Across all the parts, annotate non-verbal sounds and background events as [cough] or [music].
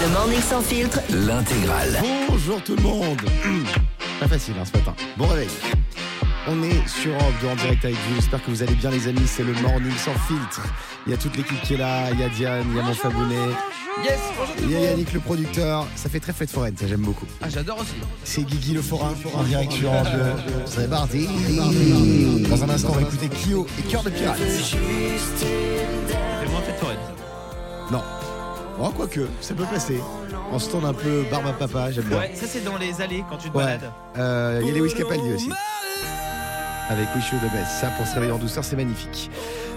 Le Morning Sans Filtre, L'intégrale. Bonjour tout le monde [clears throat] Pas facile hein, ce matin. Bon réveil. On est sur Europe 2 en direct avec vous. J'espère que vous allez bien les amis. C'est le morning sans filtre. Il y a toute l'équipe qui est là. Il y a Diane, il y a mon Fabounet. Yes, bonjour tout Il le y a monde. Yannick le producteur. Ça fait très fête foraine, ça j'aime beaucoup. Ah, j'adore aussi. C'est Guigui le forain en direct sur Europe 2. C'est parti. Dans un instant, on va écouter Kyo et Cœur de Pirate. C'est moins fête foraine. Non. Oh, quoique, ça peut passer. On se tourne un peu barbe à papa, j'aime bien. Ouais, ça c'est dans les allées quand tu te Ouais. balades. Euh, Il y a Lewis Capaldi aussi. Avec Wish You the Best. Ça, pour se réveiller en douceur, c'est magnifique.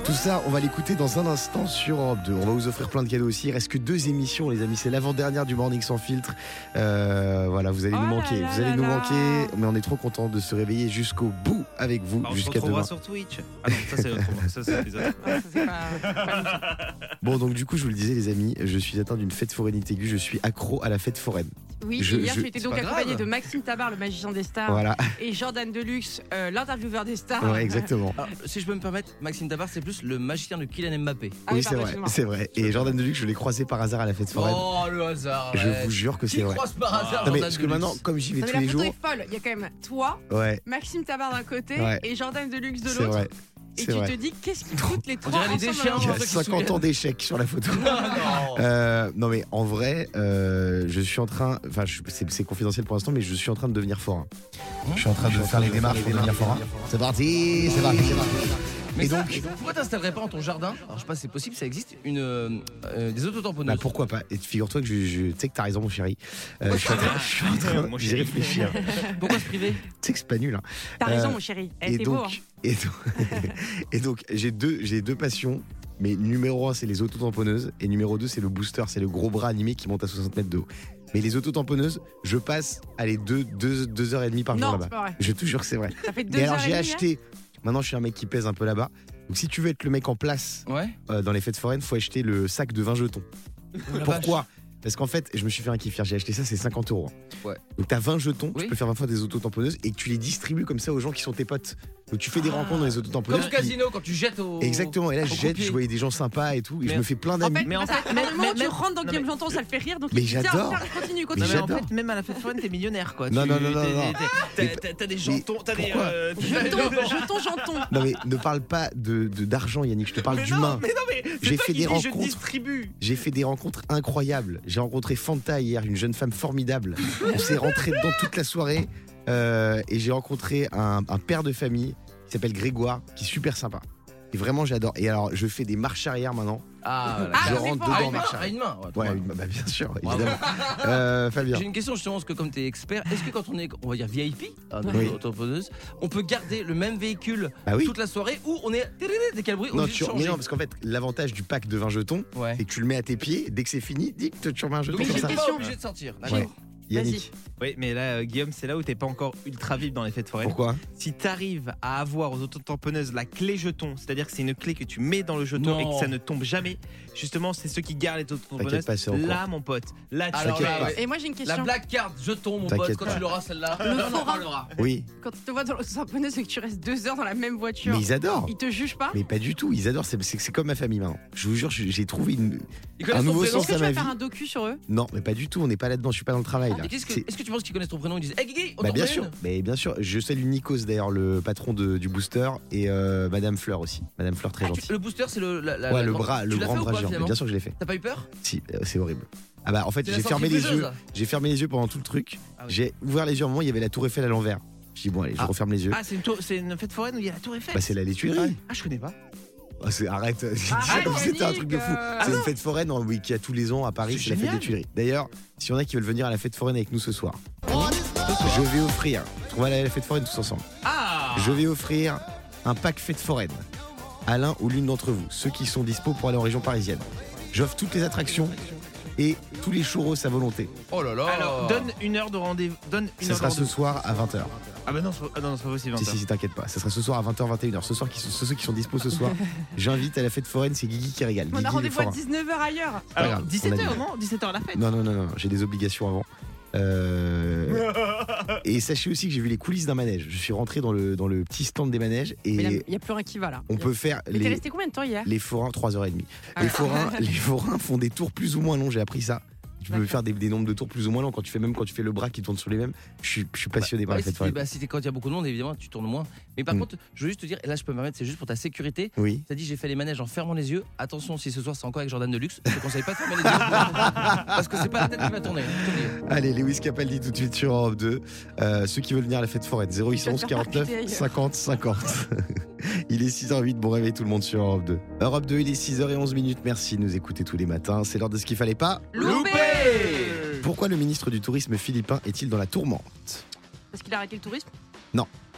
Tout ça, on va l'écouter dans un instant sur Europe 2. On va vous offrir plein de cadeaux aussi. Il reste que deux émissions, les amis. C'est l'avant-dernière du Morning sans filtre. Euh, voilà, vous allez Oh nous là manquer. vous allez nous manquer. Mais on est trop content de se réveiller jusqu'au bout avec vous, Bah, on se jusqu'à retrouvera demain. sur Twitch. Ah non, ça c'est autrement. Ça c'est les autres. Ah, ça, pas- Bon, donc du coup, je vous le disais, les amis, je suis atteint d'une fête forainite aiguë. Je suis accro à la fête foraine. Oui, Je- hier je- tu étais donc accompagné grave. de Maxime Tabar, le magicien des stars, Voilà, et Jordan Deluxe, euh, l'intervieweur des stars. ouais, exactement. Ah, si je peux me permettre, Maxime Tabar, c'est plus le magicien de Kylian Mbappé. Ah oui, c'est vrai, c'est vrai. Et Jordan Deluxe, je l'ai croisé par hasard à la fête foraine. Oh, le hasard. je vous jure que c'est vrai. croise par hasard Non, mais Jordan parce que maintenant, comme j'y vais tous les la photo jours, est folle. Il y a quand même toi, ouais, Maxime Tabar d'un côté et Jordan Deluxe de c'est l'autre. Et tu vrai. te dis qu'est-ce qu'ils foutent les trois les déchets, Il y a ceux qui se 50 ans d'échecs sur la photo. [laughs] Non, non. Euh, non mais en vrai, euh, je suis en train, enfin c'est c'est confidentiel pour l'instant, mais je suis en train de devenir forain. Je suis en train de faire les démarches pour devenir forain. C'est parti, c'est parti, c'est parti. Mais Et ça, donc, pourquoi t'installerais pas dans ton jardin? Alors, je sais pas si c'est possible, ça existe, une, euh, euh, des bah autotamponneuses. pourquoi pas? Et figure-toi que je, je- tu sais que t'as raison, mon chéri. Euh, je suis en train, [laughs] en chéri. réfléchir. [laughs] Pourquoi se priver? Tu sais que c'est pas nul. Hein. T'as raison, Euh, mon chéri. Eh, Et beau. hein. et donc, [laughs] et donc, j'ai deux, j'ai deux passions. Mais numéro un, c'est les autotamponneuses. Et numéro deux, c'est le booster. C'est le gros bras animé qui monte à 60 mètres de haut. Mais les autotamponneuses, je passe à les deux, deux, deux heures et demie par jour là-bas. Je te jure que c'est vrai. Ça fait deux Mais alors, heures j'ai et demie, hein. Maintenant, je suis un mec qui pèse un peu là-bas. Donc, si tu veux être le mec en place Ouais. euh, dans les fêtes foraines, faut acheter le sac de 20 jetons. Pourquoi? Parce qu'en fait, je me suis fait un kiff hier. J'ai acheté ça, c'est 50 euros. Ouais. Donc, t'as 20 jetons, Oui. tu peux faire 20 fois des autotamponneuses et tu les distribues comme ça aux gens qui sont tes potes. Donc, tu fais des Ah. rencontres dans les Comme autotamponneuses. au puis- casino quand tu jettes au. Exactement, et là je au jette, je voyais des gens sympas et tout, et Mais- je me fais plein En d'amis. fait, Mais en fait, mais- tu rentres dans mais- J'entends, ça le fait rire. Donc Mais j'adore. Continue, continue. mais en fait, même à la fête foraine, t'es millionnaire quoi. Non, Tu- non, non, non, t'as- t'as- T'as des jantons, t'as des. euh, Jetons, jetons, jetons. Non mais ne parle pas de de- d'argent Yannick, je te parle d'humain. mais non, mais J'ai fait des rencontres. distribue. J'ai fait des rencontres incroyables. J'ai rencontré Fanta hier, une jeune femme formidable. On s'est rentré dedans toute la soirée euh, et j'ai rencontré un, un père de famille qui s'appelle Grégoire, qui est super sympa. Et vraiment j'adore. Et alors je fais des marches arrière maintenant. Ah. Ah, je c'est rentre. Ah, dedans une main, marche ah, arrière. une main. ouais, Ouais, bah, bien sûr, Bravo. évidemment. [laughs] Euh, Fabien. J'ai une question justement, parce que comme tu es expert, est-ce que quand on est, on va dire VIP, hein, Oui. on peut garder le même véhicule Bah oui. toute la soirée ou on est dès quel bruit Non, tu, mais non, parce qu'en fait, l'avantage du pack de 20 jetons, Ouais. c'est que tu le mets à tes pieds. Dès que c'est fini, dis que tu remets un jeton Donc comme ça. pas obligé de sortir. D'accord. Yannick, Oui, mais là, euh, Guillaume, c'est là où t'es pas encore ultra vif dans les fêtes foraines. pourquoi? Si t'arrives à avoir aux autotamponneuses la clé jeton, c'est-à-dire que c'est une clé que tu mets dans le jeton Non. et que ça ne tombe jamais, justement, c'est ceux qui gardent les autotamponneuses. pas, c'est en cours. Là, mon pote, là, tu Alors là, ouais. Et moi j'ai une La question. black card jeton, mon T'inquiète pote, quand pas. tu l'auras celle-là, Le on en parlera. Oui, Quand tu te vois dans l'auto-tamponneuse et que tu restes deux heures dans la même voiture, mais ils adorent. ils te jugent pas? Mais pas du tout, ils adorent. C'est c'est- c'est comme ma famille maintenant. Je vous jure, j'ai j'ai trouvé une. Ils connaissent Un ton nouveau prénom sens Est-ce que à tu ma vas vie. faire un docu sur eux? Non, mais pas du tout. On n'est pas là-dedans. Je suis pas dans le travail là. Que- Est-ce que tu penses qu'ils connaissent ton prénom Ils disent Hey Guigui, on Bah bien sûr, mais bien sûr. Je salue Nikos d'ailleurs, le patron de- du booster, et euh, Madame Fleur aussi. Madame Fleur très Ah, tu- gentille. Le booster, c'est le. la- la- Ouais, la le bras, le grand bras géant. Bien sûr que je l'ai fait. T'as pas eu peur Si, euh, c'est horrible. Ah bah en fait, j'ai fermé les yeux. J'ai fermé les yeux pendant tout le truc. Ah oui. J'ai ouvert les yeux à un moment, il y avait la Tour Eiffel à l'envers. Je dis bon allez, je Ah. referme les yeux. Ah, c'est une, une fête foraine où il y a la tour Eiffel Bah c'est la Tuileries. Ah, je connais pas. Ah, c'est- arrête, [laughs] j'ai dit ça Arrête, comme si c'était un truc de fou. euh. C'est une fête foraine hein, oui, qui a tous les ans à Paris, C'est la fête des Tuileries. D'ailleurs, s'il y en a qui veulent venir à la fête foraine avec nous ce soir, je vais offrir, on va aller à la fête foraine tous ensemble, Ah je vais offrir un pack fête foraine à l'un ou l'une d'entre vous, ceux qui sont dispo pour aller en région parisienne. J'offre toutes les attractions et tous les churros à volonté. Oh là là Alors, donne une heure de rendez-vous. Donne une Ça heure sera de ce soir à 20h. Ah, bah non, c'est pas- ah, non, c'est pas possible. Si, si, si, t'inquiète pas. Ça sera ce soir à 20h, 21h. Ce soir, qui sont, ceux qui sont dispo ce soir, [laughs] j'invite à la fête foraine, c'est Guigui qui régale. On Guigui a rendez-vous à forain. 19h ailleurs. Alors, grave, on a 17h, dit. non 17h à la fête. Non, non, non, non, j'ai des obligations avant. Euh, [laughs] Et sachez aussi que j'ai vu les coulisses d'un manège. Je suis rentré dans le, dans le petit stand des manèges et il n'y a plus rien qui va là. on peut faire Mais t'es les, resté combien de temps hier? les forains 3h30. Ah Les ouais. forains, [laughs] les forains font des tours plus ou moins longs, j'ai appris ça. Tu peux faire des, des nombres de tours plus ou moins longs quand tu fais même quand tu fais le bras qui tourne sur les mêmes. Je suis, je suis passionné par Ouais, fête si foraine. bah, si quand il y a beaucoup de monde, évidemment, tu tournes moins. Mais par Mm. contre, je veux juste te dire, et là je peux me permettre, c'est juste pour ta sécurité. Oui. T'as dit j'ai fait les manèges en fermant les yeux. Attention, si ce soir c'est encore avec Jordan Deluxe, je te conseille pas de fermer les yeux. [laughs] Parce que c'est pas la tête qui va tourner. dis. Allez, Lewis Capaldi tout de suite sur Europe 2. Euh, ceux qui veulent venir à la fête foraine, 0811 Je vais te faire 49 percuter ailleurs. 50 50. il est 6h08, bon réveil tout le monde sur Europe 2. Europe 2, il est 6h11 minutes. Merci de nous écouter tous les matins. C'est l'heure de ce qu'il fallait pas. Loupé Pourquoi le ministre du Tourisme philippin est-il dans la tourmente? Parce qu'il a arrêté le tourisme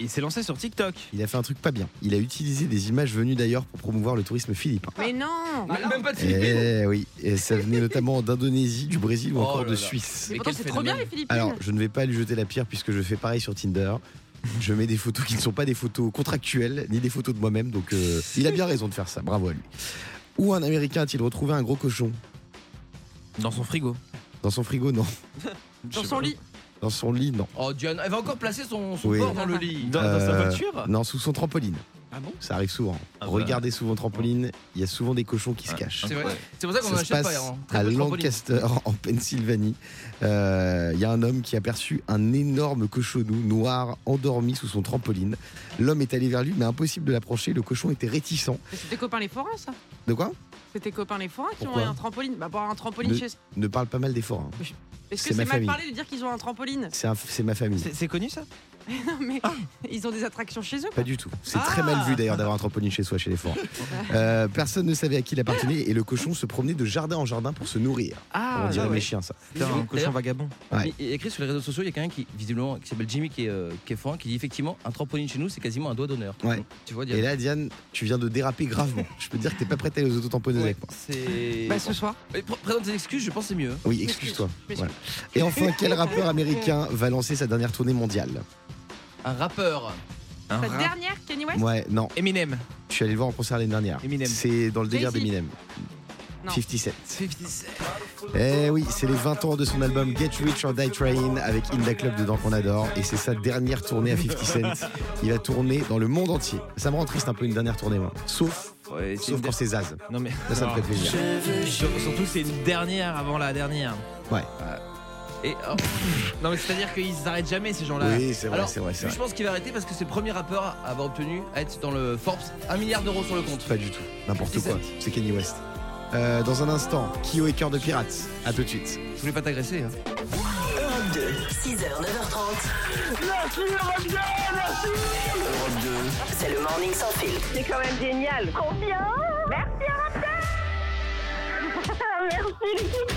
Il s'est lancé sur TikTok. Il a fait un truc pas bien. Il a utilisé des images venues d'ailleurs pour promouvoir le tourisme philippin. Mais non Même- Même pas de Philippines. Eh oui, et ça venait notamment d'Indonésie, du Brésil ou Oh encore là de là. Suisse. Mais pourtant c'est trop bien les Philippines Alors, je ne vais pas lui jeter la pierre puisque je fais pareil sur Tinder. Je mets des photos qui ne sont pas des photos contractuelles, ni des photos de moi-même, donc euh, il a bien raison de faire ça, bravo à lui. Où un Américain a-t-il retrouvé un gros cochon? Dans son frigo. Dans son frigo, non. Dans son lit Dans son lit, non. Oh Diane, elle va encore placer son, son Oui. corps dans le lit. Dans, dans sa Euh, voiture Non, sous son trampoline. Ah bon? Ça arrive souvent. Ah bah. Regardez sous votre trampoline, il y a souvent des cochons qui se Ah. cachent. C'est vrai. C'est pour ça qu'on en Ça se achète pas. passe hein. Très à peu de trampoline. Lancaster, en Pennsylvanie. Euh, Il y a un homme qui a aperçu un énorme cochonou noir endormi sous son trampoline. L'homme est allé vers lui, mais impossible de l'approcher. Le cochon était réticent. Mais C'était copains les forains ça? De quoi? C'était copains les forains qui ont Pourquoi un trampoline Bah pour avoir un trampoline Ne- chez Ne parle pas mal des forains. Est-ce c'est que ma c'est mal famille. parlé de dire qu'ils ont un trampoline? C'est un- c'est ma famille. C'est c'est connu ça? Non [laughs] mais ils ont des attractions chez eux Pas du tout. C'est très Ah. mal vu d'ailleurs d'avoir un trampoline chez soi, chez les forains. Euh, personne ne savait à qui il appartenait et le cochon se promenait de jardin en jardin pour se nourrir. Ah On dirait ouais. mes chiens, ça. C'est un cochon vagabond. Ouais. Il écrit sur les réseaux sociaux, il y a quelqu'un qui, visiblement, qui s'appelle Jimmy, qui est, euh, qui est forain, qui dit effectivement un trampoline chez nous, c'est quasiment un doigt d'honneur. Ouais. Tu vois, Et Diane là, Diane, tu viens de déraper gravement. Je peux te dire que t'es pas prête à aller aux autotamponneuses Ouais, avec moi. c'est. Bah ce soir Présente tes excuses, je pense que c'est mieux. Oui, excuse-toi. Voilà. Et enfin, quel rappeur américain va lancer sa dernière tournée mondiale? Un rappeur. Un rap. dernière Kanye West Ouais, non. Eminem. Je suis allé le voir en concert l'année dernière. Eminem. C'est dans le délire Jay-Z. d'Eminem. Non. 50 Cent. 57. Eh oui, c'est les 20 ans de son album Get Rich or Die Trying avec Inda Club dedans qu'on adore. Et c'est sa dernière tournée à 50 Cent. Il va tourner dans le monde entier. Ça me rend triste un peu une dernière tournée, moi. Sauf, Ouais, c'est sauf une quand c'est Zaz. Non mais Là, ça me fait plaisir. Sur- Surtout c'est une dernière avant la dernière. Ouais. Et oh, Non mais c'est à dire qu'ils s'arrêtent jamais ces gens-là. Oui, c'est vrai, Alors, c'est vrai, je pense qu'il va arrêter parce que c'est le premier rappeur à avoir obtenu à être dans le Forbes 1 milliard d'euros sur le compte. Pas du tout. N'importe 50 quoi. C'est Kanye West. Euh, dans un instant, Kyo et Cœur de Pirate. À tout de suite. Je voulais pas t'agresser. hein. Europe 2, 6h, 9h30. Europe 2, c'est le morning sans fil. C'est quand même génial. Trop bien. Merci Raphaël. [laughs] Merci l'équipe.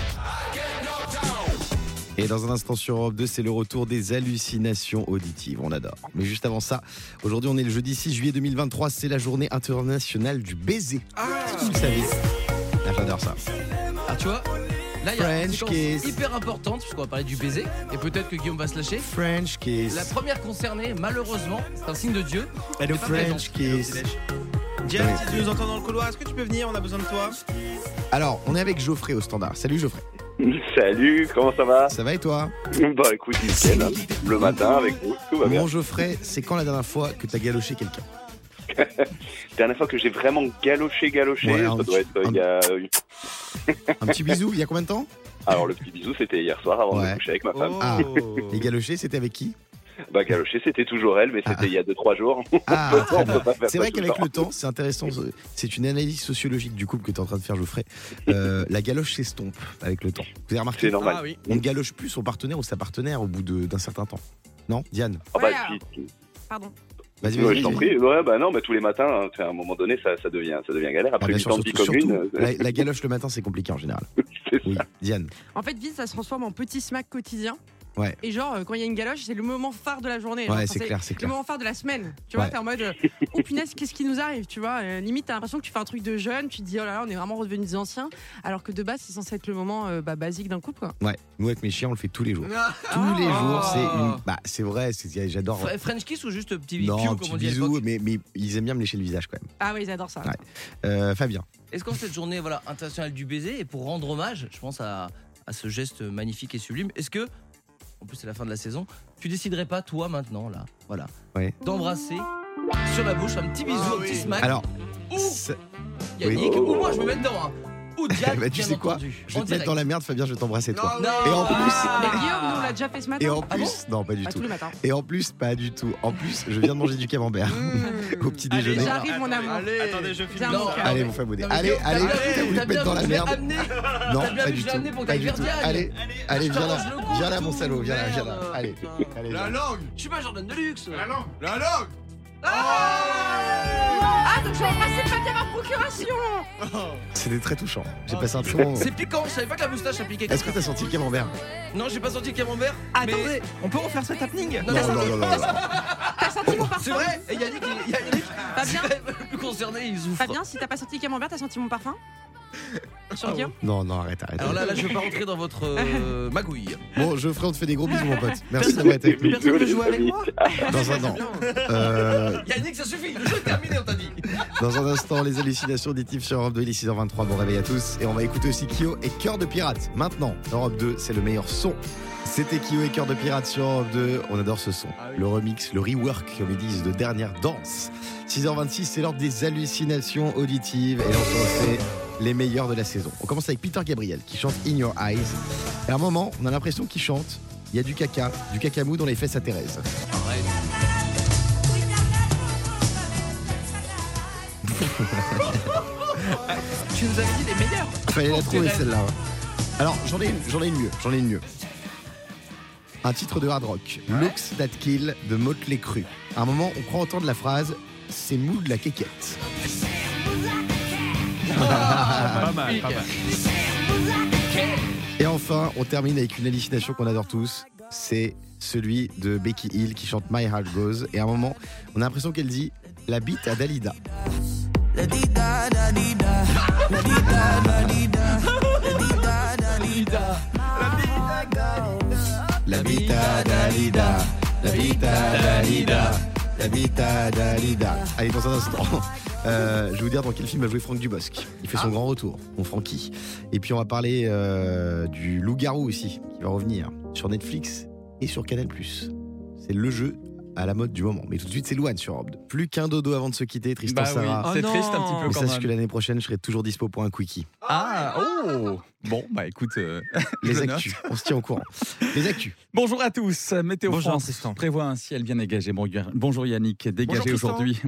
Et dans un instant sur Europe 2, c'est le retour des hallucinations auditives. On adore. Mais juste avant ça, aujourd'hui, on est le jeudi 6 juillet 2023. C'est la journée internationale du baiser. Que vous le savez Ah, J'adore ça. Ah, tu vois Là, il y a une French séquence kiss. hyper importante, puisqu'on va parler du baiser. Et peut-être que Guillaume va se lâcher. French kiss. La première concernée, malheureusement, c'est un signe de Dieu. Hello pas French kiss. Diane, Oui. si tu nous entends dans le couloir, est-ce que tu peux venir? On a besoin de toi. Alors, on est avec Geoffrey au standard. Salut Geoffrey. [laughs] Salut, comment ça va Ça va et toi Bah écoute, nickel. hein. Le matin avec vous, tout va bien. Mon Geoffrey, c'est quand la dernière fois que t'as galoché quelqu'un [laughs] Dernière fois que j'ai vraiment galoché, galoché, Ouais, un ça doit petit- être euh, il y a. Un petit bisou, il y a combien de temps [laughs] Alors le petit bisou, c'était hier soir avant Ouais. de coucher avec ma femme. Ah. Et galoché, c'était avec qui Bah galoché, c'était toujours elle, mais c'était Ah. il y a 2-3 jours. [laughs] Ah, faire C'est vrai qu'avec le temps, c'est intéressant. C'est une analyse sociologique du couple que tu es en train de faire, Geoffrey. Euh, [laughs] la galoche s'estompe avec le temps. Vous avez remarqué C'est normal. Ah oui. On ne galoche plus son partenaire ou sa partenaire au bout de- d'un certain temps. Non Diane Ah bah, Ouais, puis- Pardon. Vas-y, ouais, vas-y. je t'en prie. Ouais, bah non, bah, tous les matins, hein, à un moment donné, ça, ça devient, ça devient galère. Ah, Après une sûr, surtout, commune, surtout, euh, la, [laughs] la galoche le matin, c'est compliqué en général. Oui, ça. Diane. En fait, vite, ça se transforme en petit smack quotidien. Ouais. Et genre, euh, quand il y a une galoche, c'est le moment phare de la journée. Ouais, enfin, c'est clair, c'est Le clair. moment phare de la semaine. Tu Ouais. vois, t'es en mode, euh, oh punaise, qu'est-ce qui nous arrive Tu vois, euh, limite, t'as l'impression que tu fais un truc de jeune, tu te dis, oh là là, on est vraiment redevenus des anciens. Alors que de base, c'est censé être le moment euh, bah, basique d'un couple, quoi. Ouais, nous avec mes chiens, on le fait tous les jours. Ah. Tous les Oh. jours, c'est une. Bah, c'est vrai, c'est- j'adore. Fre- French kiss ou juste petit Non, piou, un comme petit on dit à bisou, mais, mais ils aiment bien me lécher le visage quand même. Ah oui, ils adorent ça. Ouais. Euh, Fabien. Est-ce qu'en cette journée voilà, internationale du baiser, et pour rendre hommage, je pense à, à ce geste magnifique et sublime, est-ce que en plus c'est la fin de la saison, tu déciderais pas toi maintenant là, voilà, d'embrasser sur la bouche un petit bisou, un petit smack, Alors, ou Yannick, ou moi je me mets dedans, hein. Ou Diane, Bah, tu sais quoi entendu, je vais en te mettre dans la merde, Fabien, je vais t'embrasser toi. Non, Et en plus, Mais Guillaume, nous, l'a déjà fait ce matin. et en Ah plus, non, pas du tout. Et en plus, pas du tout. En plus, je viens de manger du camembert [laughs] au petit Allez, déjeuner. J'arrive, mon amour. Allez. Attendez, je filme. Allez, mon Fabonnet. Allez, allez, t'as voulu te mettre dans la merde. Non, pas du que je l'ai tout. amené pour Pas du tout. Allez, allez, viens là. Viens là, mon salaud. Viens là, viens là. Allez, allez. La langue Je suis pas Jordan de luxe. La langue La langue Ah, donc je vais embrasser Fabien par procuration. C'était très touchant. J'ai passé un très bon moment. C'est piquant, je savais pas que la moustache appliquait. Est-ce que t'as senti le camembert Non, j'ai pas senti le camembert. mais- Attendez, on peut refaire cet happening Non, non, non, non, non. T'as senti mon C'est parfum vrai Et Yannick, il, Yannick Fabien le plus concerné, il souffre. Fabien, si t'as pas senti le camembert, t'as senti mon parfum Sur Guillaume Non, non, arrête, arrête. Alors là, là, je vais pas rentrer dans votre euh, magouille. Bon, Geoffrey, on te fait des gros bisous, mon pote. Merci d'avoir été avec nous. Personne veut jouer avec moi Dans un an. Euh, Yannick, ça suffit, le jeu est terminé, on t'a dit. dans un instant, les hallucinations auditives sur Europe 2, il est 6h23. Bon réveil à tous. Et on va écouter aussi Kyo et Cœur de Pirate. Maintenant, Europe 2, c'est le meilleur son. C'était Kyo et Cœur de Pirate sur Europe 2. On adore ce son. Le remix, le rework, comme ils disent, de dernière danse. 6h26, c'est l'heure des hallucinations auditives. Et là, on se refait les meilleurs de la saison. On commence avec Peter Gabriel qui chante In Your Eyes. Et à un moment, on a l'impression qu'il chante. Il y a du caca, du cacamou dans les fesses à Thérèse. [laughs] Tu nous avais dit les meilleurs. Fallait la trouver celle-là. Alors j'en ai une, j'en ai une mieux, j'en ai une mieux. Un titre de hard rock, Looks That Kill de Motley Crue. À un moment, on croit entendre la phrase C'est mou de la quéquette. Pas mal, pas mal. Et enfin, on termine avec une hallucination qu'on adore tous. C'est celui de Becky Hill qui chante My Heart Goes. Et à un moment, on a l'impression qu'elle dit la bite à Dalida. La bite à Dalida. La bite à Dalida. La bite à Dalida. Allez, dans un instant. Euh, je vais vous dire dans quel film a joué Franck Dubosc. Il fait son grand retour, mon Francky. Et puis on va parler euh, du loup-garou aussi, qui va revenir sur Netflix et sur Canal+. C'est le jeu à la mode du moment. Mais tout de suite, c'est Louane sur Europe 2. Plus qu'un dodo avant de se quitter, Tristan Bah oui, Sarah. c'est Oh triste un petit peu Mais quand sache même. que l'année prochaine, je serai toujours dispo pour un quickie. Ah, oh Bon, bah écoute, euh, [laughs] Les actus, on se tient au courant. Les actus. Bonjour à tous. Météo Bonjour, France Tristan. prévoit un ciel bien dégagé. Bon, Bonjour Yannick, dégagé aujourd'hui.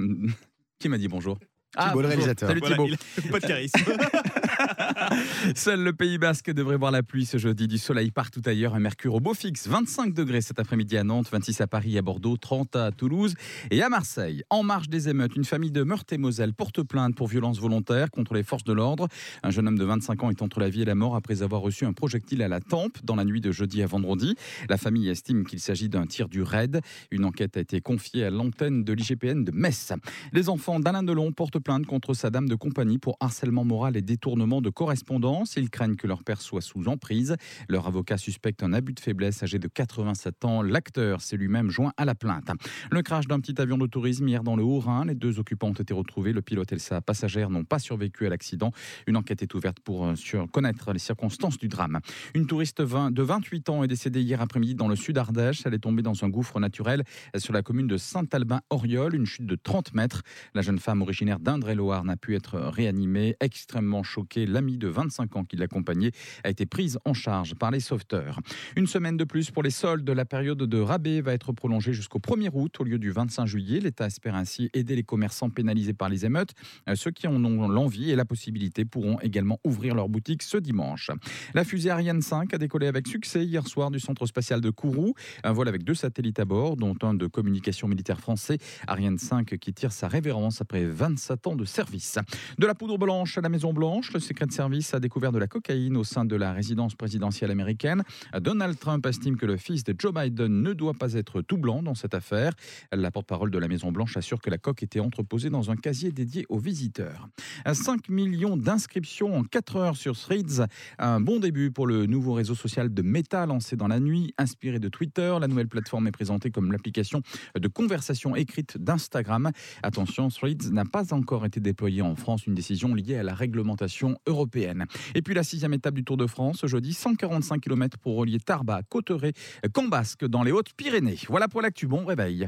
Qui m'a dit bonjour? Thibaut, le bonjour. réalisateur. Salut Voilà, Thibaut. il a pas de charisme. [laughs] Seul le Pays Basque devrait voir la pluie ce jeudi. Du soleil partout ailleurs. Un mercure au beau fixe. 25 degrés cet après-midi à Nantes, 26 à Paris, à Bordeaux, 30 à Toulouse et à Marseille. En marge des émeutes, une famille de Meurthe-et-Moselle porte plainte pour violence volontaire contre les forces de l'ordre. Un jeune homme de 25 ans est entre la vie et la mort après avoir reçu un projectile à la tempe dans la nuit de jeudi à vendredi. La famille estime qu'il s'agit d'un tir du raid. Une enquête a été confiée à l'antenne de l'IGPN de Metz. Les enfants d'Alain Delon portent plainte contre sa dame de compagnie pour harcèlement moral et détournement de correspondance. Ils craignent que leur père soit sous emprise. Leur avocat suspecte un abus de faiblesse âgé de 87 ans. L'acteur s'est lui-même joint à la plainte. Le crash d'un petit avion de tourisme hier dans le Haut-Rhin. Les deux occupants ont été retrouvés. Le pilote et sa passagère n'ont pas survécu à l'accident. Une enquête est ouverte pour euh, sur- connaître les circonstances du drame. Une touriste de 28 ans est décédée hier après-midi dans le sud Ardèche. Elle est tombée dans un gouffre naturel sur la commune de Saint-Albin-Oriol, une chute de 30 mètres. La jeune femme originaire d'Indre-et-Loire n'a pu être réanimée. Extrêmement choquée, l'amie de 25 ans qui l'accompagnait a été prise en charge par les sauveteurs. Une semaine de plus pour les soldes. La période de rabais va être prolongée jusqu'au 1er août au lieu du 25 juillet. L'État espère ainsi aider les commerçants pénalisés par les émeutes. Euh, Ceux qui en ont l'envie et la possibilité pourront également ouvrir leur boutique ce dimanche. La fusée Ariane 5 a décollé avec succès hier soir du centre spatial de Kourou. Un vol avec deux satellites à bord, dont un de communication militaire français, Ariane 5, qui tire sa révérence après 27 de service. De la poudre blanche à la Maison Blanche, le Secret de Service a découvert de la cocaïne au sein de la résidence présidentielle américaine. Donald Trump estime que le fils de Joe Biden ne doit pas être tout blanc dans cette affaire. La porte-parole de la Maison Blanche assure que la coque était entreposée dans un casier dédié aux visiteurs. 5 millions d'inscriptions en 4 heures sur Threads. Un bon début pour le nouveau réseau social de Meta lancé dans la nuit, inspiré de Twitter. La nouvelle plateforme est présentée comme l'application de conversation écrite d'Instagram. Attention, Threads n'a pas encore été déployé en France, une décision liée à la réglementation européenne. Et puis la sixième étape du Tour de France, jeudi, 145 km pour relier Tarbes, Cotteret, Cambasque dans les Hautes-Pyrénées. Voilà pour l'actu. Bon réveil.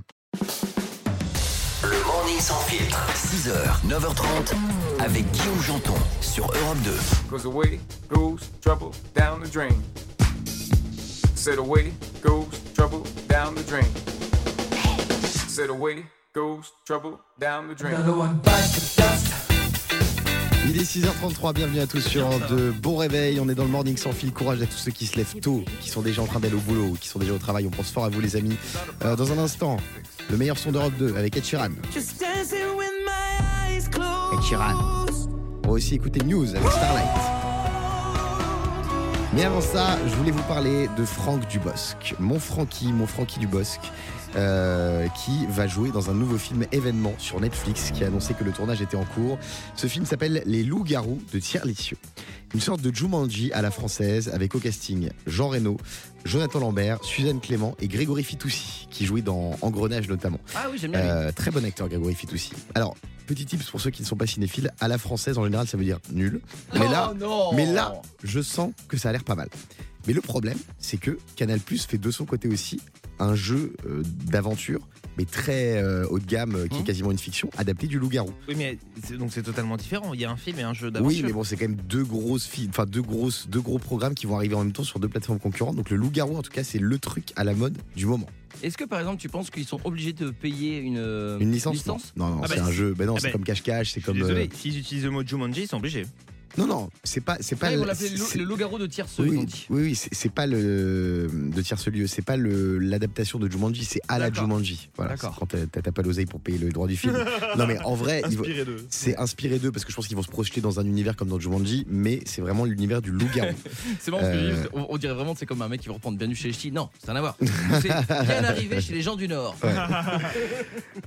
Le morning sans filtre. 6h, 9h30 avec Guillaume Janton sur Europe 2. Cause away goes trouble down the drain. Said away goes trouble down the drain. Said away goes trouble down the drain. Il est 6h33, bienvenue à tous sur de Bon réveil, on est dans le morning sans fil, courage à tous ceux qui se lèvent tôt, qui sont déjà en train d'aller au boulot, ou qui sont déjà au travail, on pense fort à vous les amis. Euh, dans un instant, le meilleur son d'Europe 2 avec Ed Sheeran. Ed Sheeran. On va aussi écouter News avec Starlight. Mais avant ça, je voulais vous parler de Franck Dubosc, mon Francky, mon Francky Dubosc, euh, qui va jouer dans un nouveau film événement sur Netflix, qui a annoncé que le tournage était en cours. Ce film s'appelle Les Loups-garous de Thierry Licieux. Une sorte de Jumanji à la française, avec au casting Jean Reno, Jonathan Lambert, Suzanne Clément et Grégory Fitoussi, qui jouait dans Engrenage notamment. Ah oui, j'aime bien. Euh, très bon acteur, Grégory Fitoussi. Alors, petit tips pour ceux qui ne sont pas cinéphiles, à la française, en général, ça veut dire nul. Mais là, Oh non mais là, je sens que ça a l'air pas mal. Mais le problème, c'est que Canal Plus fait de son côté aussi un jeu euh, d'aventure, mais très euh, haut de gamme, euh, qui est Mmh. quasiment une fiction, adapté du loup-garou. Oui, mais c'est- donc c'est totalement différent. Il y a un film et un jeu d'aventure. Oui, mais bon, c'est quand même deux grosses filles, enfin deux grosses, deux gros programmes qui vont arriver en même temps sur deux plateformes concurrentes. Donc le loup-garou, en tout cas, c'est le truc à la mode du moment. Est-ce que par exemple tu penses qu'ils sont obligés de payer une, Une licence, Non, non, non, Ah c'est bah, un jeu. Ben non, Ah c'est bah, comme cache-cache, c'est comme. désolé, euh, s'ils utilisent le mot Jumanji, ils sont obligés. Non, non, c'est pas, c'est pas. Ah, le- loup-garou de tierce, Oui, oui, oui, c'est pas le de tierce lieu, c'est pas le l'adaptation de Jumanji, c'est à la. Jumanji. Voilà, quand t'as- pas l'oseille pour payer le droit du film. [laughs] non mais en vrai, c'est inspiré d'eux parce que je pense qu'ils vont se projeter dans un univers comme dans Jumanji, mais c'est vraiment l'univers du loup-garou. [laughs] C'est marrant, parce que Euh. on, on dirait vraiment que c'est comme un mec qui va reprendre Bienvenue chez les Ch'tis. Non, c'est rien à voir. C'est bien arrivé chez les gens du Nord.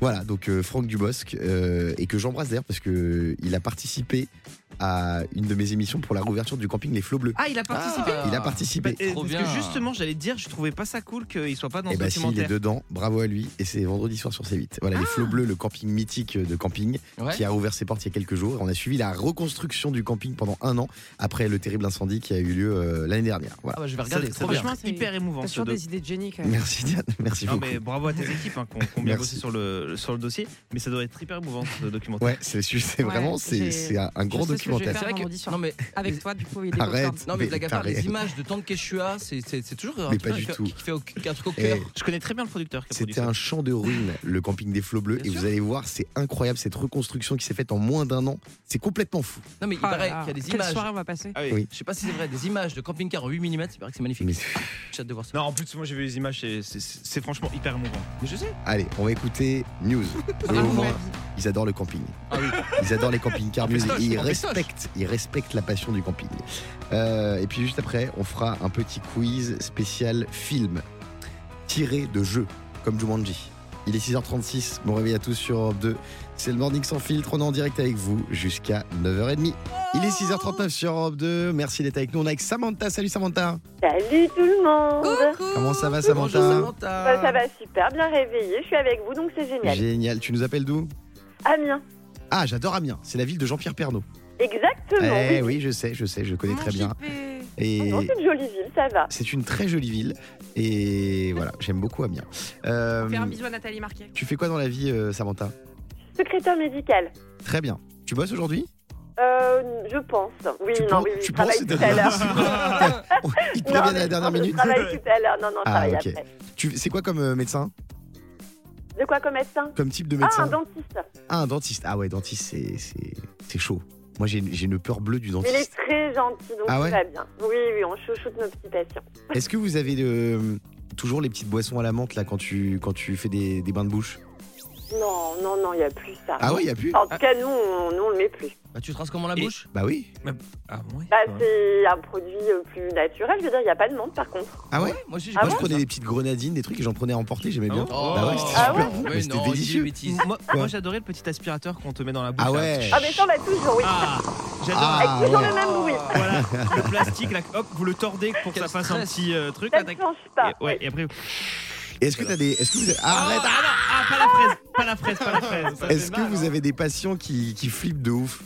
voilà, donc euh, Franck Dubosc euh, et que j'embrasse d'ailleurs parce que il a participé à une de mes émissions pour la réouverture du camping Les Flots Bleus. Ah, il a participé Il a participé. Et- trop Parce bien. que justement, j'allais te dire, je trouvais pas ça cool qu'il soit pas dans Et ce bah si, il est documentaire. dedans, bravo à lui. Et c'est vendredi soir sur C8. Voilà, les Flots Bleus, le camping mythique de camping, Ouais. qui a rouvert ses portes il y a quelques jours. On a suivi la reconstruction du camping pendant un an après le terrible incendie qui a eu lieu euh, l'année dernière. Voilà. Ah bah je vais regarder, être Franchement, c'est- hyper émouvant T'as toujours des idées de génie quand même. Merci Diane, merci Non beaucoup. mais bravo à tes équipes hein, qui ont, bien bossé sur le, sur le dossier, mais ça doit être hyper émouvant ce documentaire. Ouais, c'est c'est vraiment c'est c'est un, grand sais documentaire. C'est vrai que non mais Avec toi, du coup, il est Arrête. non mais blague à part, les images de Tante Quechua, c'est toujours un Mais truc pas du qui- tout. qui fait un truc au cœur. Je connais très bien le producteur C'était un champ de ruines, le camping des Flots Bleus, Bien et sûr. vous allez voir, c'est incroyable cette reconstruction qui s'est faite en moins d'un an. C'est complètement fou. Non mais il Ah paraît qu'il y a des Quelle images. soirée on va passer Ah oui. Oui. Je sais pas si c'est vrai, des images de camping-car en 8 mm, c'est vrai que c'est magnifique. Mais J'ai hâte de voir ça. Non, en plus, moi j'ai vu les images, c'est- franchement hyper émouvant. Mais je sais. allez, on va écouter News. [laughs] Ils adorent le camping. Ah oui. Ils adorent les camping-cars Ils respectent, ils respectent la passion du camping. Euh, et puis juste après, on fera un petit quiz spécial film tiré de jeux comme Jumanji. Il est 6h36, bon réveil à tous sur Europe 2. C'est le Morning sans filtre, on est en direct avec vous jusqu'à 9h30. Il est 6h39 sur Europe 2, merci d'être avec nous. On est avec Samantha, salut Samantha. Salut tout le monde Comment ça va Bonjour Samantha Samantha. Bah, Ça va super bien réveillé, je suis avec vous donc c'est génial. Génial, tu nous appelles d'où? Amiens, Ah, j'adore Amiens, c'est la ville de Jean-Pierre Pernaud. exactement. Eh oui. je sais, je sais, je connais Mon très bien. Et Non, c'est une jolie ville, ça va. c'est une très jolie ville. Et voilà, j'aime beaucoup Amiens. Euh, Faire un bisou à Nathalie Marquet. tu fais quoi dans la vie, euh, Samantha? Secrétaire médical. Très bien. Tu bosses aujourd'hui? Euh, je pense. Oui, Tu non, penses- oui, oui, tu je travaille penses- tout à l'heure. [laughs] Il te Non, à la dernière non, minute Je travaille tout à l'heure. Non, non, je Ah, travaille ok. après. Tu- C'est quoi comme euh, médecin? De quoi comme médecin? Comme type de Ah, médecin un dentiste. Ah, un dentiste. Ah ouais, dentiste, c'est- chaud. Moi, j'ai une peur bleue du Mais il est dentiste. très gentil, donc Ah tout ouais va bien. Oui, oui, on chouchoute nos petits patients. [laughs] Est-ce que vous avez euh, toujours les petites boissons à la menthe là quand tu, quand tu fais des, des bains de bouche? Non, non, non, il n'y a plus ça. Ah ouais, il y a plus? En tout cas, nous, on, on le met plus. Bah, tu te rinces comment la Et- bouche? Bah oui. Ah ouais Bah, c'est un produit euh, plus naturel. Je veux dire, il n'y a pas de menthe, par contre. Ah ouais? Moi aussi Ah Moi, je prenais des petites grenadines, des trucs et j'en prenais à emporter, j'aimais bien. Oh. Bah ouais, c'était Ah super ouais bon, Ouais, mais c'était délicieux. Moi, Quoi moi, j'adorais le petit aspirateur qu'on te met dans la bouche. Ah là. ouais. Ah, mais ça, on toujours, oui. Ah, j'adore. Ah, Avec toujours ouais. le même bruit. Voilà, le plastique, là, hop, vous le tordez pour que Quel ça fasse un stress. petit euh, truc. Ça là, ne tac. change pas. Et, ouais, et après. Et Est-ce que t'as des. Est-ce que vous avez- Ah, Arrête ah, non, ah, pas la fraise, pas la fraise, pas la fraise. Ça, Est-ce que mal, vous hein. avez des patients qui, qui flippent de ouf?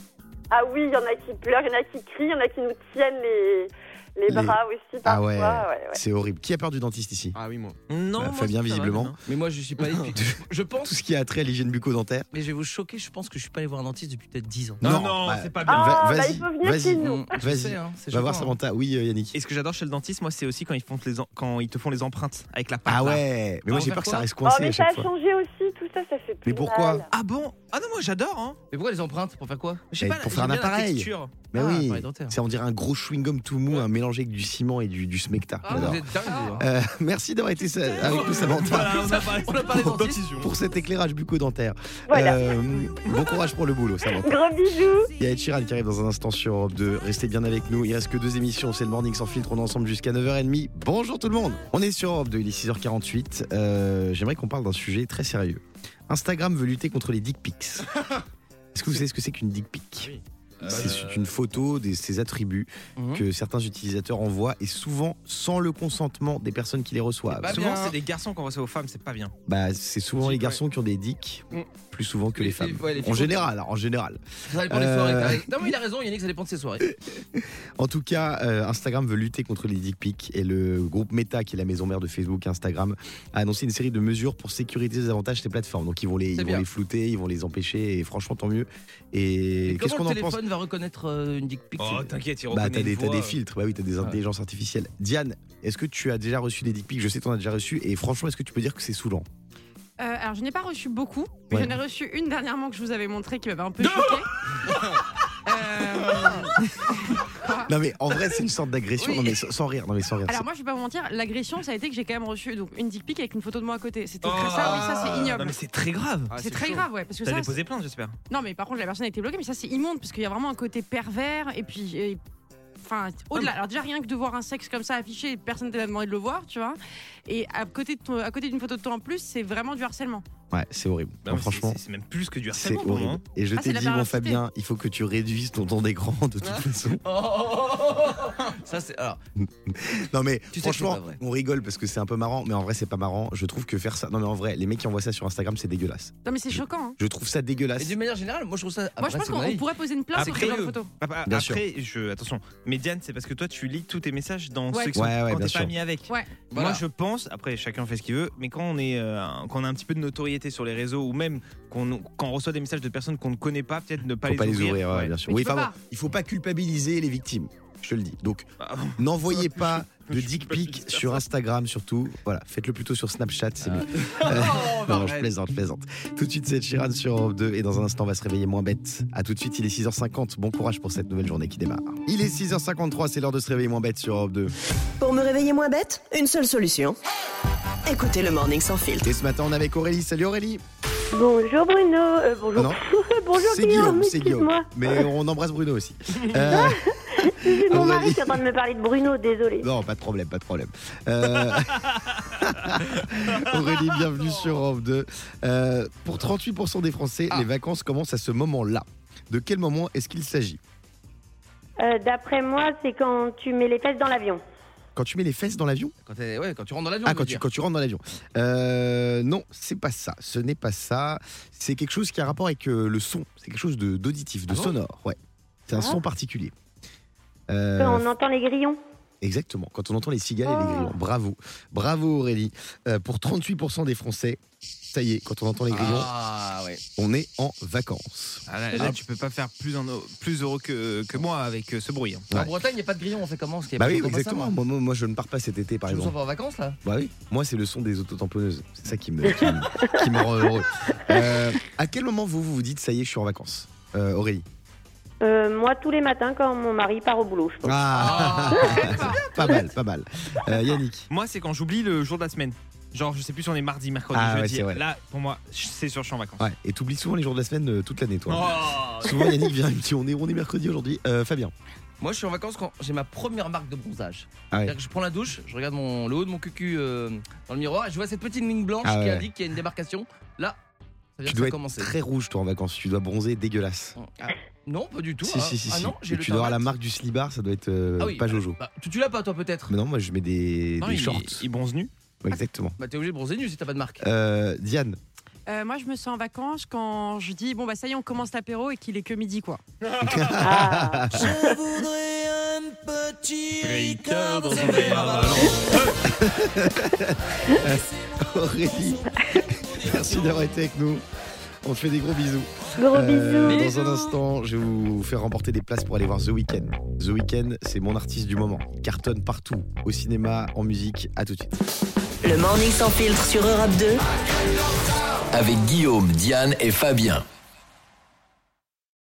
Ah oui, il y en a qui pleurent, il y en a qui crient, il y en a qui nous tiennent les, les Les- bras aussi Ah parfois. ouais, ouais, ouais. c'est horrible. Qui a peur du dentiste ici? Ah oui, moi. Non, Bah, moi, Fabien, va, visiblement. Mais moi, je suis pas allé depuis. [laughs] Je pense. Tout ce qui a trait à l'hygiène bucco-dentaire. Mais je vais vous choquer, je pense que je suis pas allé voir un dentiste depuis peut-être 10 ans. Non, Non, non, bah, c'est pas bien. Ah, Va- bah, vas-y, il faut venir vas-y. chez nous. [laughs] Je Vas-y. sais, hein, Va voir choquant, Samantha. Oui, euh, Yannick. Et ce que j'adore chez le dentiste, moi, c'est aussi quand ils font les quand ils te font les empreintes avec la pâte. Ah là. ouais, mais moi Ah, j'ai peur que ça reste Oh, coincé mais ça a changé aussi, tout ça, ça fait plus Mais pourquoi. Ah bon? Ah non, moi j'adore. Hein. Mais pourquoi les empreintes? Pour faire quoi? Je sais Eh, pas, pour faire un bien appareil. Mais Ah, oui, c'est on dirait un gros chewing-gum tout mou, un mélangé avec du ciment et du, du smecta. Ah, vous êtes dingue, hein. Euh, merci d'avoir été avec nous Samantha Voilà, on a parlé, On a parlé pour pour cet éclairage bucco-dentaire. Voilà. Euh, bon courage pour le boulot Samantha. Gros bisous. Il y a Ed Sheeran qui arrive dans un instant sur Europe 2. Restez bien avec nous. Il reste que deux émissions. C'est le Morning sans filtre. On est ensemble jusqu'à 9h30. Bonjour tout le monde. On est sur Europe 2. Il est 6h48. Euh, J'aimerais qu'on parle d'un sujet très sérieux. Instagram veut lutter contre les dick pics. [laughs] Est-ce que vous savez ce que c'est qu'une dick pic? C'est une photo de ses attributs Mhm. que certains utilisateurs envoient et souvent sans le consentement des personnes qui les reçoivent. Bah, Souvent, c'est des garçons qu'on reçoit aux femmes, c'est pas bien. Bah, c'est souvent les garçons qui ont des dicks Mm. plus souvent que les, Les femmes. ouais, les en général, en général. Ça dépend des Euh, soirées. t'as- Non, mais il a raison, Yannick, ça dépend de ses soirées. [laughs] En tout cas, euh, Instagram veut lutter contre les dick pics et le groupe Meta, qui est la maison mère de Facebook, Instagram, a annoncé une série de mesures pour sécuriser davantage ces plateformes. Donc ils vont les, ils vont les flouter, ils vont les empêcher et franchement tant mieux. Et, Et qu'est-ce qu'on en pense? Va reconnaître euh, une dick pic Oh, t'inquiète, il Bah reconnaît t'as des, une t'as voix. des filtres, bah oui t'as des intelligences artificielles. Diane, est-ce que tu as déjà reçu des dick pics? Je sais que t'en as déjà reçu et franchement est-ce que tu peux dire que c'est saoulant? Euh, alors, je n'ai pas reçu beaucoup, mais Ouais. j'en ai reçu une dernièrement que je vous avais montré qui m'avait un peu choqué. [laughs] Euh, Non mais en vrai c'est une sorte d'agression, Oui. non mais sans, sans rire, non mais sans rire. Alors moi je vais pas vous mentir, l'agression ça a été que j'ai quand même reçu donc une dick pic avec une photo de moi à côté. C'était Oh. très ça, oui ça c'est Non, ignoble. mais c'est très grave. c'est très grave ouais parce que T'as ça déposé plainte, j'espère. non mais par contre la personne a été bloquée mais ça c'est immonde parce qu'il y a vraiment un côté pervers et puis et- Enfin, au-delà. Alors déjà rien que de voir un sexe comme ça affiché, personne t'a demandé de le voir, tu vois. Et à côté de ton- à côté d'une photo de toi en plus, c'est vraiment du harcèlement. Ouais c'est horrible. Bah, Non, franchement. c'est- c'est même plus que du C'est harcèlement. moi, horrible. hein. Et je Ah, t'ai c'est dit, mon. Fabien, il faut que tu réduises ton temps d'écran de toute Hein façon. [laughs] Ça, c'est. Alors, [laughs] Non mais Tu c'est franchement, on rigole parce que c'est un peu marrant, mais en vrai c'est pas marrant. Je trouve que faire ça, non mais en vrai, les mecs qui envoient ça sur Instagram, c'est dégueulasse. Non mais c'est choquant. hein. Je trouve ça et dégueulasse. d'une manière générale, moi je trouve ça. Moi après, je pense c'est qu'on pourrait poser une place sur Après, ce genre de photo. Après, Bien après, je, attention, mais Diane, c'est parce que toi, tu lis tous tes messages dans Ouais. ceux qui sont Ouais, ouais, quand t'es pas mis avec. Moi, je pense, après, chacun fait ce qu'il veut, mais quand on est, euh, quand on a un petit peu de notoriété sur les réseaux ou même qu'on, quand on reçoit des messages de personnes qu'on ne connaît pas, peut-être ne pas, Faut les, pas les ouvrir. ouvrir, ouais, Ouais. bien sûr. Oui, enfin, bon, il faut pas culpabiliser les victimes. Je te le dis. Donc, Ah, n'envoyez [laughs] pas de Je dick pic sur Instagram surtout. Voilà, faites-le plutôt sur Snapchat, c'est mieux. [laughs] [laughs] Oh, non, je arrête. plaisante, je plaisante. Tout de suite, c'est Chiran sur Europe 2 et dans un instant, on va se réveiller moins bête. À tout de suite, il est 6h50. Bon courage pour cette nouvelle journée qui démarre. Il est 6h53, c'est l'heure de se réveiller moins bête sur Europe 2. Pour me réveiller moins bête, une seule solution. Écoutez le Morning sans filtre. Et ce matin, on est avec Aurélie. Salut Aurélie. Bonjour Bruno. Euh, bonjour. Non. [laughs] bonjour C'est Guillaume, c'est Guillaume. excuse-moi. Mais on embrasse Bruno aussi. [laughs] Euh, C'est mon Aurélie. mari qui est en train de me parler de Bruno, désolé. non, pas de problème, pas de problème. Euh, [laughs] Aurélie, bienvenue sur Europe 2. Euh, pour 38% des Français, Ah. les vacances commencent à ce moment-là. De quel moment est-ce qu'il s'agit? Euh, D'après moi, c'est quand tu mets les fesses dans l'avion. Quand tu mets les fesses dans l'avion Quand, t'es- ouais, quand tu rentres dans l'avion. Ah, quand tu, quand tu rentres dans l'avion. Euh, non, c'est pas ça. Ce n'est pas ça. C'est quelque chose qui a rapport avec euh, le son. C'est quelque chose de- d'auditif, de, Ah bon? sonore. Ouais. C'est un Ah. son particulier. Euh, Quand on entend les grillons? Exactement, quand on entend les cigales et les Oh. grillons. Bravo, bravo Aurélie. Euh, pour 38% des Français, ça y est, quand on entend les grillons, Ah, ouais. on est en vacances. Ah, là, là, Ah. tu peux pas faire plus, en- plus heureux que, que moi avec euh, ce bruit. hein. Ouais. En Bretagne, il n'y a pas de grillon, on fait comment? Parce y a Bah pas- oui, pas ça, exactement. moi. Moi, moi, moi, je ne pars pas cet été, par Tu nous exemple. en en vacances là? Bah oui, moi, c'est le son des autotamponneuses. C'est ça qui me, qui me, qui me rend heureux. Euh, à quel moment vous, vous vous dites, ça y est, je suis en vacances? Euh, Aurélie Euh, moi, tous les matins, quand mon mari part au boulot, je pense. Ah, [laughs] Pas mal, pas mal. Euh, Yannick Moi, c'est quand j'oublie le jour de la semaine. Genre, je sais plus si on est mardi, mercredi, Ah ouais, jeudi. c'est vrai. Là, pour moi, c'est sûr, je suis en vacances. Ouais, et t'oublies souvent les jours de la semaine euh, toute l'année, toi. Oh Souvent, Yannick vient, il me dit, on est, on est mercredi aujourd'hui. Euh, Fabien Moi, je suis en vacances quand j'ai ma première marque de bronzage. Ah ouais. C'est-à-dire que je prends la douche, je regarde mon, le haut de mon cucu euh, dans le miroir et je vois cette petite ligne blanche Ah qui ouais. indique qu'il y a une démarcation. Là, ça veut dire Tu que dois ça a être commencé. très rouge, toi, en vacances. Tu dois bronzer dégueulasse. Ah, non, pas du tout. Si, ah, si, si, ah si. non, j'ai Et le tu dois avoir la marque du slibard, ça doit être euh, Ah oui, pas Jojo. Bah, tu, tu l'as pas toi peut-être Mais non, moi je mets des, Non, des il, shorts. il bronze nu. Ouais, exactement. Bah t'es obligé de bronzer nu si t'as pas de marque. Euh, Diane, Euh, moi, je me sens en vacances quand je dis bon bah ça y est, on commence l'apéro et qu'il est que midi quoi. Ah. Je voudrais un petit Ricard dans un Aurélie, merci d'avoir été avec nous. On te fait des gros bisous. Gros Euh, bisous. Dans un instant, je vais vous faire remporter des places pour aller voir The Weeknd. The Weeknd, c'est mon artiste du moment. Il cartonne partout, au cinéma, en musique. À tout de suite. Le morning sans filtre sur Europe 2. Avec Guillaume, Diane et Fabien.